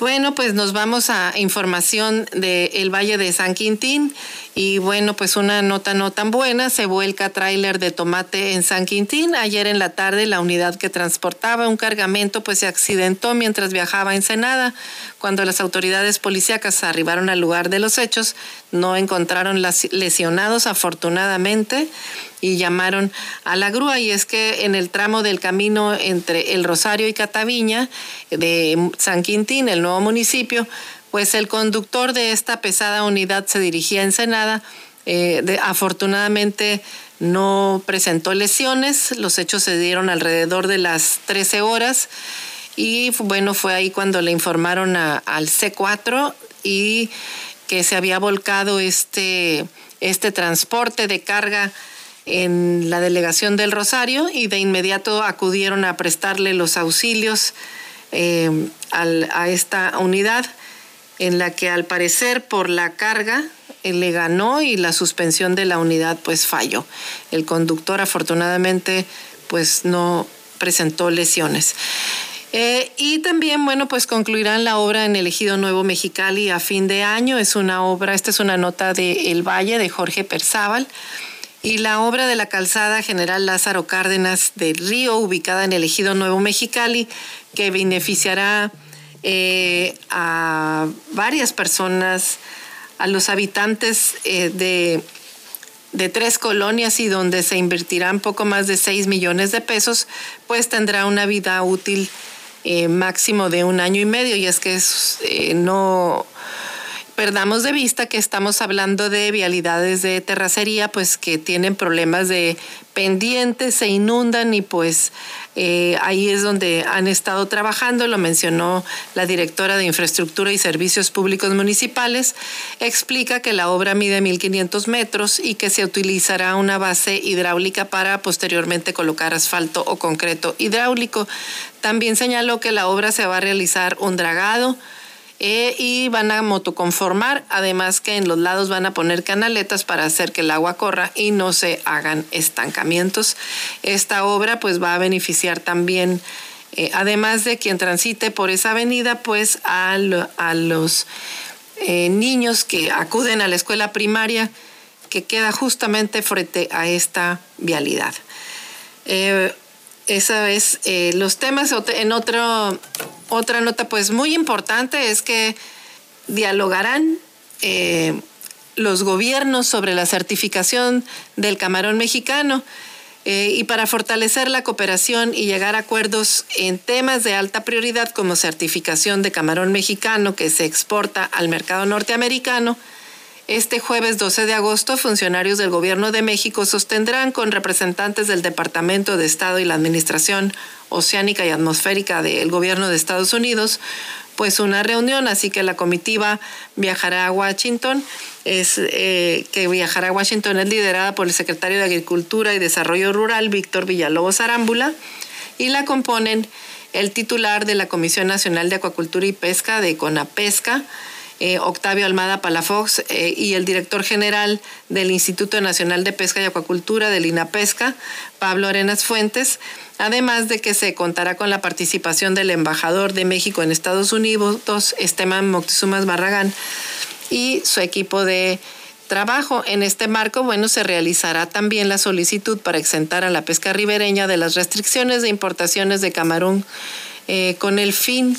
Bueno, pues nos vamos a información del Valle de San Quintín y bueno, pues una nota no tan buena, se vuelca tráiler de tomate en San Quintín. Ayer en la tarde la unidad que transportaba un cargamento pues se accidentó mientras viajaba en Senada. Cuando las autoridades policíacas arribaron al lugar de los hechos, no encontraron lesionados afortunadamente y llamaron a la grúa y es que en el tramo del camino entre El Rosario y Cataviña de San Quintín, el nuevo municipio, pues el conductor de esta pesada unidad se dirigía a Ensenada. Eh, afortunadamente no presentó lesiones, los hechos se dieron alrededor de las 13 horas y bueno, fue ahí cuando le informaron al C4 y que se había volcado este, este transporte de carga en la delegación del Rosario y de inmediato acudieron a prestarle los auxilios eh, a esta unidad en la que al parecer por la carga eh, le ganó y la suspensión de la unidad pues falló. El conductor afortunadamente pues no presentó lesiones. Eh, y también, bueno, pues concluirán la obra en el Ejido Nuevo Mexicali a fin de año. Es una obra, esta es una nota de El Valle de Jorge Perzábal. Y la obra de la calzada General Lázaro Cárdenas del Río, ubicada en el Ejido Nuevo Mexicali, que beneficiará eh, a varias personas, a los habitantes eh, de, de, tres colonias y donde se invertirán poco más de 6 millones de pesos, pues tendrá una vida útil eh, máximo de un año y medio. Y es que no perdamos de vista que estamos hablando de vialidades de terracería, pues que tienen problemas de pendientes, se inundan y pues eh, ahí es donde han estado trabajando, lo mencionó la directora de Infraestructura y Servicios Públicos Municipales, explica que la obra mide 1.500 metros y que se utilizará una base hidráulica para posteriormente colocar asfalto o concreto hidráulico. También señaló que la obra se va a realizar un dragado, eh, y van a motoconformar, además que en los lados van a poner canaletas para hacer que el agua corra y no se hagan estancamientos. Esta obra pues va a beneficiar también, eh, además de quien transite por esa avenida, pues a, los eh, niños que acuden a la escuela primaria que queda justamente frente a esta vialidad. Esa es los temas. En otra nota pues muy importante es que dialogarán eh, los gobiernos sobre la certificación del camarón mexicano eh, y para fortalecer la cooperación y llegar a acuerdos en temas de alta prioridad como certificación de camarón mexicano que se exporta al mercado norteamericano, este jueves 12 de agosto, funcionarios del Gobierno de México sostendrán con representantes del Departamento de Estado y la Administración Oceánica y Atmosférica del Gobierno de Estados Unidos pues una reunión, así que la comitiva viajará a Washington, es eh, que viajará a Washington es liderada por el secretario de Agricultura y Desarrollo Rural, Víctor Villalobos Arámbula, y la componen el titular de la Comisión Nacional de Acuacultura y Pesca de CONAPESCA, eh, Octavio Almada Palafox eh, y el director general del Instituto Nacional de Pesca y Acuacultura del INAPESCA, Pablo Arenas Fuentes, además de que se contará con la participación del embajador de México en Estados Unidos, Esteban Moctezumas Barragán, y su equipo de trabajo. En este marco, bueno, se realizará también la solicitud para exentar a la pesca ribereña de las restricciones de importaciones de camarón eh, con el fin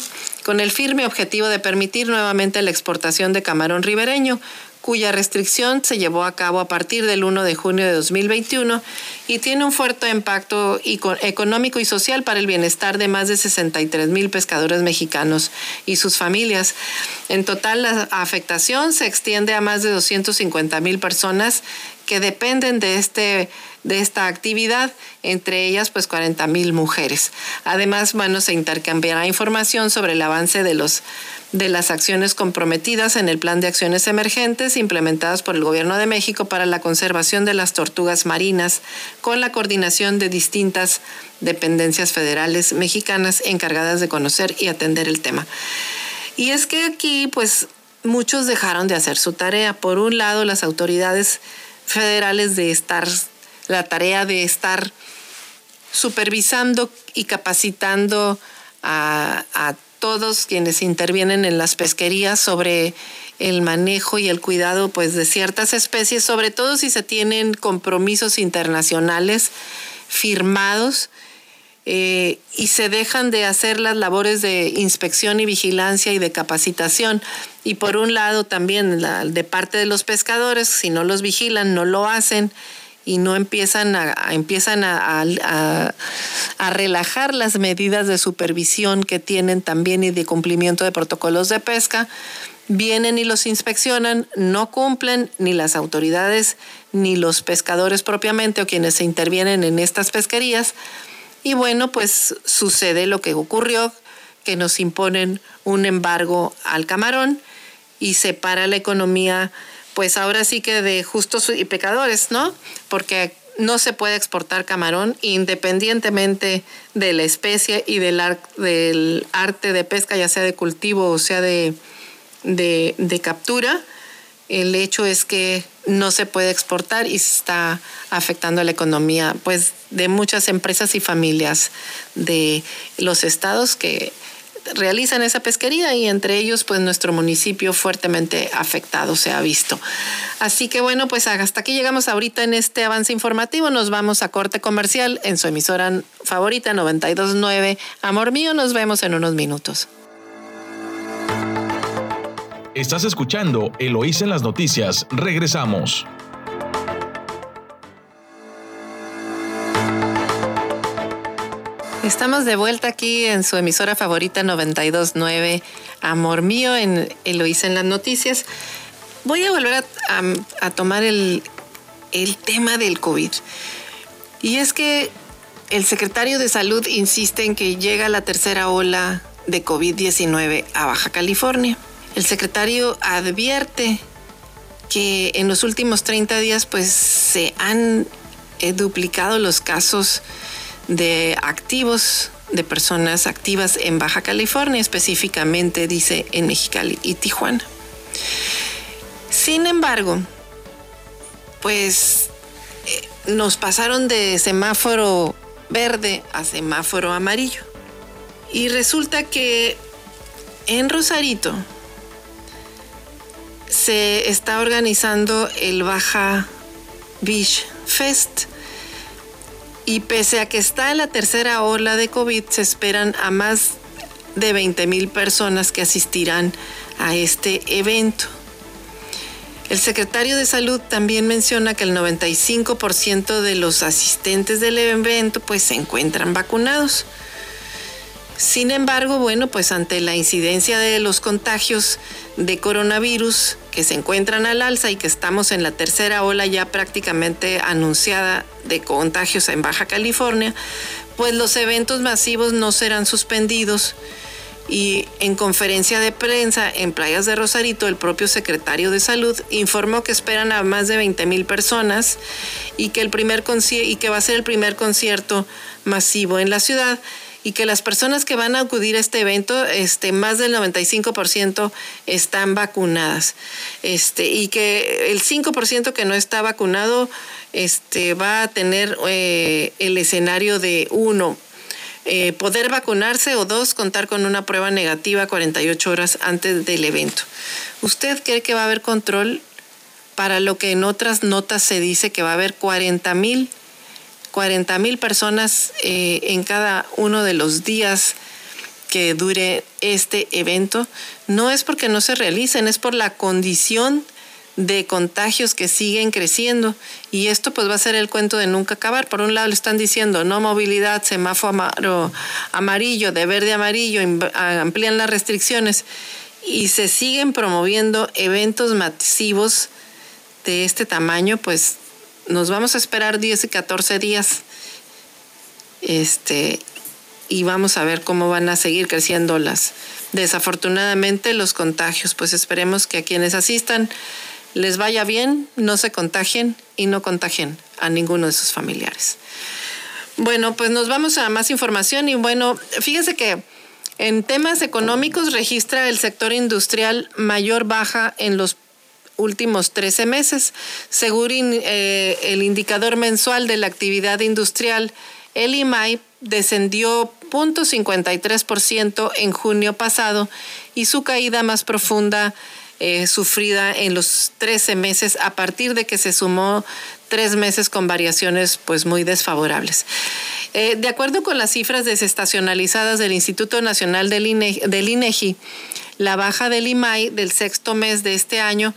con el firme objetivo de permitir nuevamente la exportación de camarón ribereño, cuya restricción se llevó a cabo a partir del 1 de junio de 2021 y tiene un fuerte impacto económico y social para el bienestar de más de 63 mil pescadores mexicanos y sus familias. En total, la afectación se extiende a más de 250 mil personas que dependen de este de esta actividad, entre ellas pues 40 mil mujeres. Además, bueno, se intercambiará información sobre el avance de los de las acciones comprometidas en el Plan de Acciones Emergentes implementadas por el Gobierno de México para la conservación de las tortugas marinas, con la coordinación de distintas dependencias federales mexicanas encargadas de conocer y atender el tema. Y es que aquí, pues, muchos dejaron de hacer su tarea. Por un lado, las autoridades federales de estar la tarea de estar supervisando y capacitando a, todos quienes intervienen en las pesquerías sobre el manejo y el cuidado pues de ciertas especies, sobre todo si se tienen compromisos internacionales firmados eh, y se dejan de hacer las labores de inspección y vigilancia y de capacitación. Y por un lado también de parte de los pescadores, si no los vigilan, no lo hacen y no empiezan a, empiezan a, a, relajar las medidas de supervisión que tienen también y de cumplimiento de protocolos de pesca, vienen y los inspeccionan, no cumplen ni las autoridades ni los pescadores propiamente o quienes se intervienen en estas pesquerías. Y bueno, pues sucede lo que ocurrió, que nos imponen un embargo al camarón y se para la economía pues ahora sí que de justos y pecadores, ¿no? Porque no se puede exportar camarón independientemente de la especie y del, arte de pesca, ya sea de cultivo o sea de, captura. El hecho es que no se puede exportar y está afectando la economía pues de muchas empresas y familias de los estados que realizan esa pesquería y entre ellos pues nuestro municipio fuertemente afectado se ha visto. Así que bueno, pues hasta aquí llegamos ahorita en este avance informativo. Nos vamos a corte comercial en su emisora favorita 929 Amor Mío. Nos vemos en unos minutos. Estás escuchando Eloís en las noticias. Regresamos. Estamos de vuelta aquí en su emisora favorita 929, Amor Mío, en Eloísa en las noticias. Voy a volver a, tomar el, tema del COVID. Y es que el secretario de Salud insiste en que llega la tercera ola de COVID-19 a Baja California. El secretario advierte que en los últimos 30 días pues se han eh, duplicado los casos de activos, de personas activas en Baja California, específicamente dice en Mexicali y Tijuana. Sin embargo, pues eh, nos pasaron de semáforo verde a semáforo amarillo. Y resulta que en Rosarito se está organizando el Baja Beach Fest, y pese a que está en la tercera ola de COVID, se esperan a más de 20 mil personas que asistirán a este evento. El secretario de Salud también menciona que el 95% de los asistentes del evento pues se encuentran vacunados. Sin embargo, bueno, pues ante la incidencia de los contagios de coronavirus que se encuentran al alza y que estamos en la tercera ola ya prácticamente anunciada de contagios en Baja California, pues los eventos masivos no serán suspendidos. Y en conferencia de prensa en Playas de Rosarito, el propio secretario de Salud informó que esperan a más de 20 mil personas y que, el primer y que va a ser el primer concierto masivo en la ciudad y que las personas que van a acudir a este evento, este, más del 95% están vacunadas. Este, y que el 5% que no está vacunado este, va a tener eh, el escenario de uno, eh, poder vacunarse o dos, contar con una prueba negativa 48 horas antes del evento. ¿Usted cree que va a haber control para lo que en otras notas se dice que va a haber 40 mil 40 mil personas eh, en cada uno de los días que dure este evento, no es porque no se realicen, es por la condición de contagios que siguen creciendo. Y esto pues va a ser el cuento de nunca acabar. Por un lado le están diciendo no movilidad, semáforo amarillo, de verde amarillo, amplían las restricciones y se siguen promoviendo eventos masivos de este tamaño, pues nos vamos a esperar 10 y 14 días. Este, y vamos a ver cómo van a seguir creciendo las desafortunadamente los contagios. Pues esperemos que a quienes asistan les vaya bien, no se contagien y no contagien a ninguno de sus familiares. Bueno, pues nos vamos a más información y bueno, fíjese que en temas económicos registra el sector industrial mayor baja en los últimos 13 meses. Según eh, el indicador mensual de la actividad industrial, el IMAI descendió 0.53% en junio pasado y su caída más profunda eh, sufrida en los 13 meses a partir de que se sumó tres meses con variaciones pues muy desfavorables. Eh, de acuerdo con las cifras desestacionalizadas del Instituto Nacional del, INEGI, la baja del IMAI del sexto mes de este año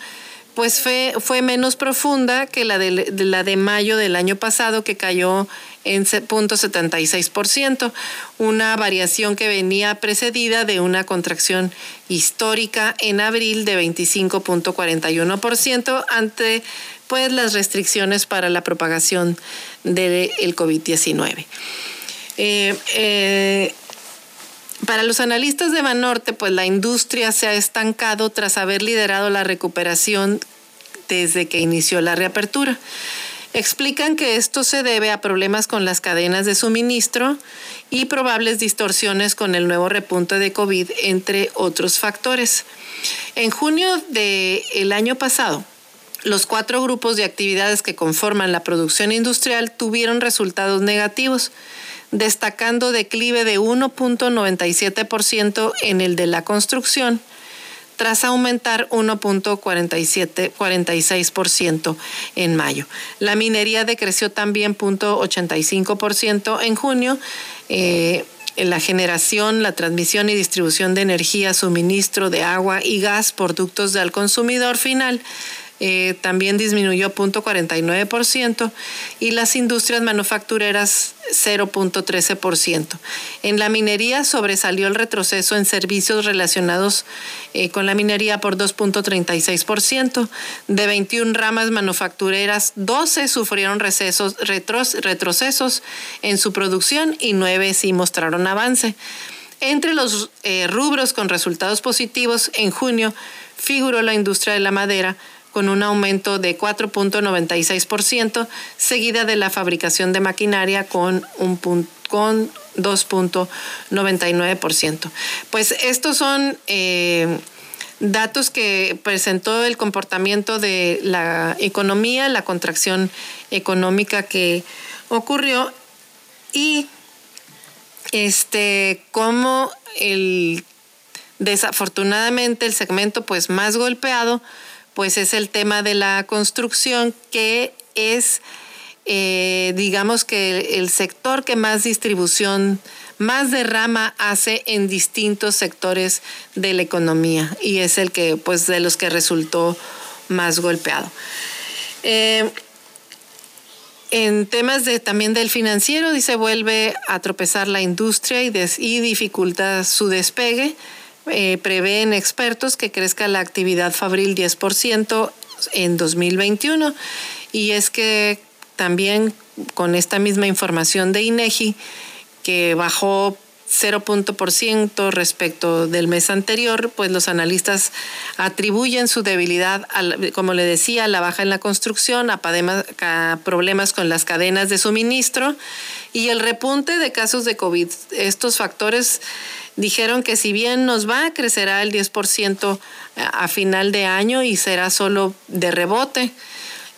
pues fue, menos profunda que la de, la de mayo del año pasado, que cayó en 0.76%, una variación que venía precedida de una contracción histórica en abril de 25.41% ante pues las restricciones para la propagación del COVID-19. Eh, eh, para los analistas de Banorte, pues la industria se ha estancado tras haber liderado la recuperación desde que inició la reapertura. Explican que esto se debe a problemas con las cadenas de suministro y probables distorsiones con el nuevo repunte de COVID, entre otros factores. En junio del año pasado, los cuatro grupos de actividades que conforman la producción industrial tuvieron resultados negativos, destacando declive de 1.97% en el de la construcción, tras aumentar 1.46% en mayo. La minería decreció también 0.85% en junio. Eh, la generación, la transmisión y distribución de energía, suministro de agua y gas, productos al consumidor final, eh, también disminuyó 0.49% y las industrias manufactureras 0.13%. En la minería sobresalió el retroceso en servicios relacionados eh, con la minería por 2.36%. De 21 ramas manufactureras, 12 sufrieron recesos, retrocesos en su producción y 9 sí mostraron avance. Entre los eh, rubros con resultados positivos, en junio figuró la industria de la madera, con un aumento de 4.96%, seguida de la fabricación de maquinaria con un con 2.99%. Pues estos son eh, datos que presentó el comportamiento de la economía, la contracción económica que ocurrió y este cómo el desafortunadamente el segmento pues más golpeado pues es el tema de la construcción que es, eh, digamos que el sector que más distribución, más derrama hace en distintos sectores de la economía y es el que, pues, de los que resultó más golpeado. Eh, en temas de, también del financiero, dice, vuelve a tropezar la industria y, y dificulta su despegue. Eh, prevén expertos que crezca la actividad fabril 10% en 2021 y es que también con esta misma información de INEGI que bajó 0% respecto del mes anterior, pues los analistas atribuyen su debilidad, como le decía, a la baja en la construcción, a, a problemas con las cadenas de suministro y el repunte de casos de COVID. Estos factores dijeron que si bien nos va, crecerá el 10% a final de año y será solo de rebote.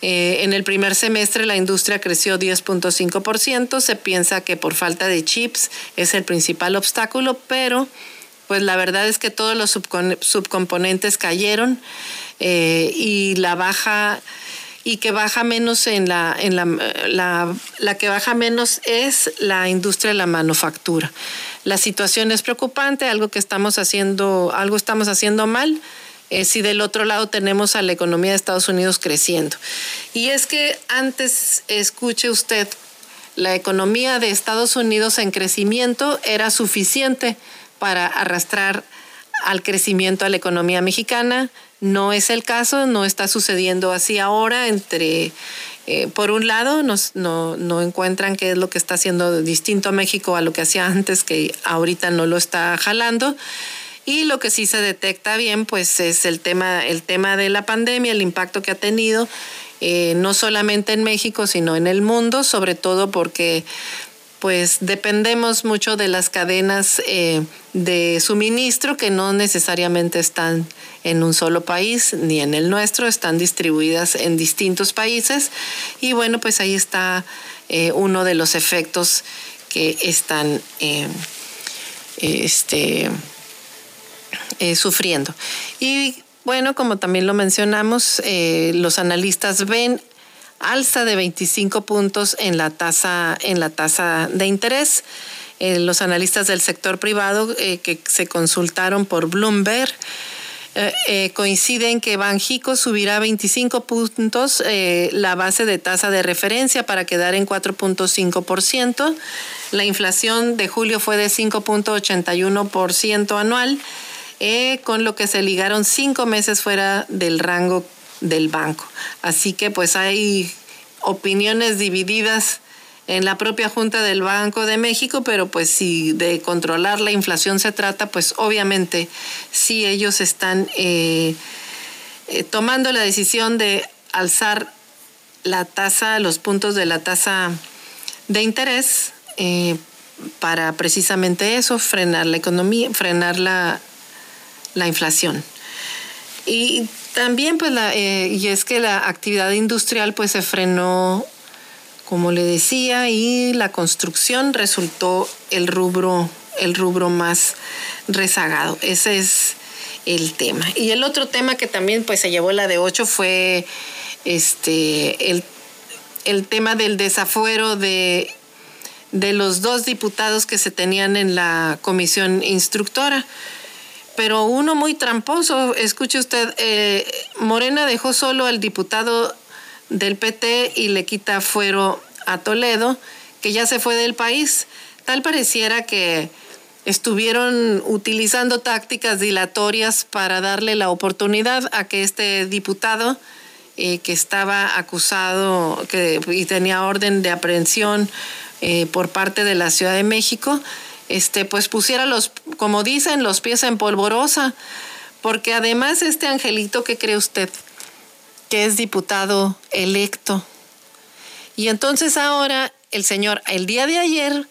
Eh, en el primer semestre la industria creció 10.5%, se piensa que por falta de chips es el principal obstáculo, pero pues la verdad es que todos los subcomponentes cayeron eh, y la baja y que baja menos en la, en la, la, la que baja menos es la industria de la manufactura. La situación es preocupante, algo que estamos haciendo, algo estamos haciendo mal. Eh, si del otro lado tenemos a la economía de Estados Unidos creciendo. Y es que antes, escuche usted, la economía de Estados Unidos en crecimiento era suficiente para arrastrar al crecimiento a la economía mexicana. No es el caso, no está sucediendo así ahora. Entre, eh, por un lado, nos, no, no, encuentran qué es lo que está haciendo distinto a México a lo que hacía antes, que ahorita no lo está jalando. Y lo que sí se detecta bien, pues es el tema, el tema de la pandemia, el impacto que ha tenido, eh, no solamente en México, sino en el mundo, sobre todo porque pues dependemos mucho de las cadenas eh, de suministro que no necesariamente están en un solo país ni en el nuestro, están distribuidas en distintos países. Y bueno, pues ahí está eh, uno de los efectos que están este, eh, sufriendo. Y bueno, como también lo mencionamos, eh, los analistas ven alza de 25 puntos en la tasa, en la tasa de interés. Eh, los analistas del sector privado que se consultaron por Bloomberg coinciden que Banjico subirá 25 puntos la base de tasa de referencia para quedar en 4.5%. La inflación de julio fue de 5.81% anual eh, con lo que se ligaron cinco meses fuera del rango del banco. Así que pues hay opiniones divididas en la propia Junta del Banco de México, pero pues si de controlar la inflación se trata, pues obviamente sí ellos están eh, eh, tomando la decisión de alzar la tasa, los puntos de la tasa de interés para precisamente eso, frenar la economía, frenar la, la inflación. Y también, pues, la, eh, y es que la actividad industrial, pues, se frenó, como le decía, y la construcción resultó el rubro, el rubro más rezagado. Ese es el tema. Y el otro tema que también, pues, se llevó la de ocho fue este, el, el tema del desafuero de de los dos diputados que se tenían en la comisión instructora pero uno muy tramposo. Escuche usted, eh, Morena dejó solo al diputado del PT y le quita fuero a Toledo, que ya se fue del país. Tal pareciera que estuvieron utilizando tácticas dilatorias para darle la oportunidad a que este diputado, eh, que estaba acusado y tenía orden de aprehensión eh, por parte de la Ciudad de México, este, pues pusiera los, como dicen, los pies en polvorosa, porque además este angelito, ¿qué cree usted? Que es diputado electo. Y entonces ahora el señor, el día de ayer,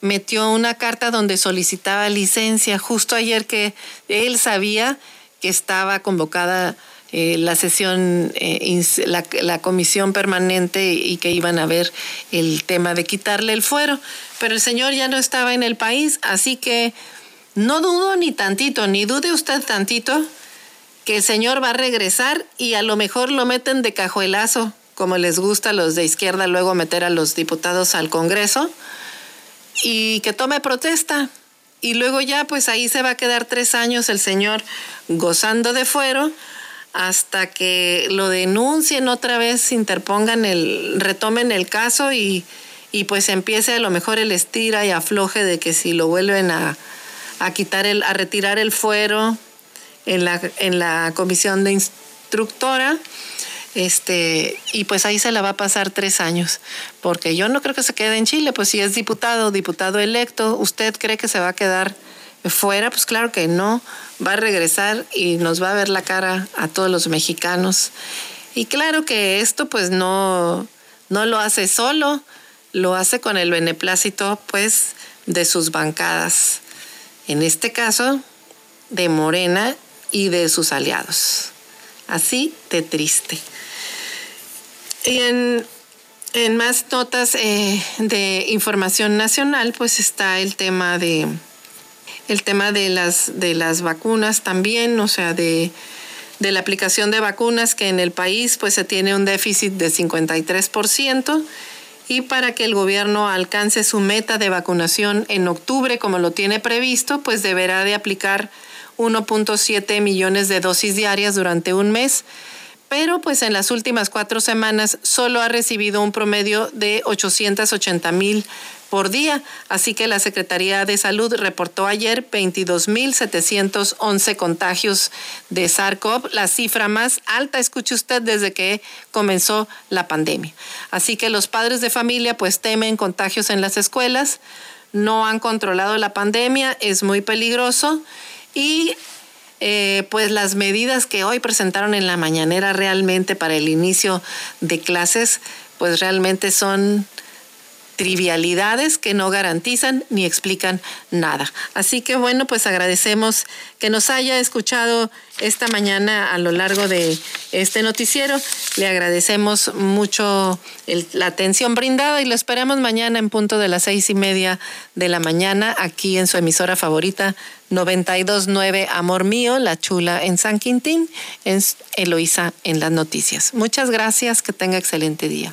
metió una carta donde solicitaba licencia, justo ayer que él sabía que estaba convocada eh, la sesión, eh, la, comisión permanente y que iban a ver el tema de quitarle el fuero. Pero el señor ya no estaba en el país, así que no dudo ni tantito, ni dude usted tantito que el señor va a regresar y a lo mejor lo meten de cajuelazo, como les gusta a los de izquierda luego meter a los diputados al Congreso, y que tome protesta. Y luego ya pues ahí se va a quedar tres años el señor gozando de fuero hasta que lo denuncien otra vez, interpongan el, retomen el caso y, pues empiece a lo mejor el estira y afloje de que si lo vuelven a, quitar el, a retirar el fuero en la, en la comisión de instructora, este, y pues ahí se la va a pasar tres años, porque yo no creo que se quede en Chile, pues si es diputado, diputado electo, ¿usted cree que se va a quedar fuera? Pues claro que no va a regresar y nos va a ver la cara a todos los mexicanos. Y claro que esto pues no, no lo hace solo, lo hace con el beneplácito pues de sus bancadas. En este caso, de Morena y de sus aliados. Así de triste. Y en, más notas eh, de información nacional, pues está el tema de el tema de las, de las vacunas también, o sea, de, de la aplicación de vacunas que en el país pues se tiene un déficit de 53% y para que el gobierno alcance su meta de vacunación en octubre como lo tiene previsto, pues deberá de aplicar 1.7 millones de dosis diarias durante un mes, pero pues en las últimas cuatro semanas solo ha recibido un promedio de 880 mil por día. Así que la Secretaría de Salud reportó ayer 22.711 contagios de SARS-CoV, la cifra más alta, escuche usted, desde que comenzó la pandemia. Así que los padres de familia pues temen contagios en las escuelas, no han controlado la pandemia, es muy peligroso y eh, pues las medidas que hoy presentaron en la mañanera realmente para el inicio de clases, pues realmente son trivialidades que no garantizan ni explican nada. Así que bueno, pues agradecemos que nos haya escuchado esta mañana a lo largo de este noticiero. Le agradecemos mucho la atención brindada y lo esperamos mañana en punto de las seis y media de la mañana aquí en su emisora favorita 929 Amor Mío, La Chula en San Quintín, en Eloísa en las noticias. Muchas gracias, que tenga excelente día.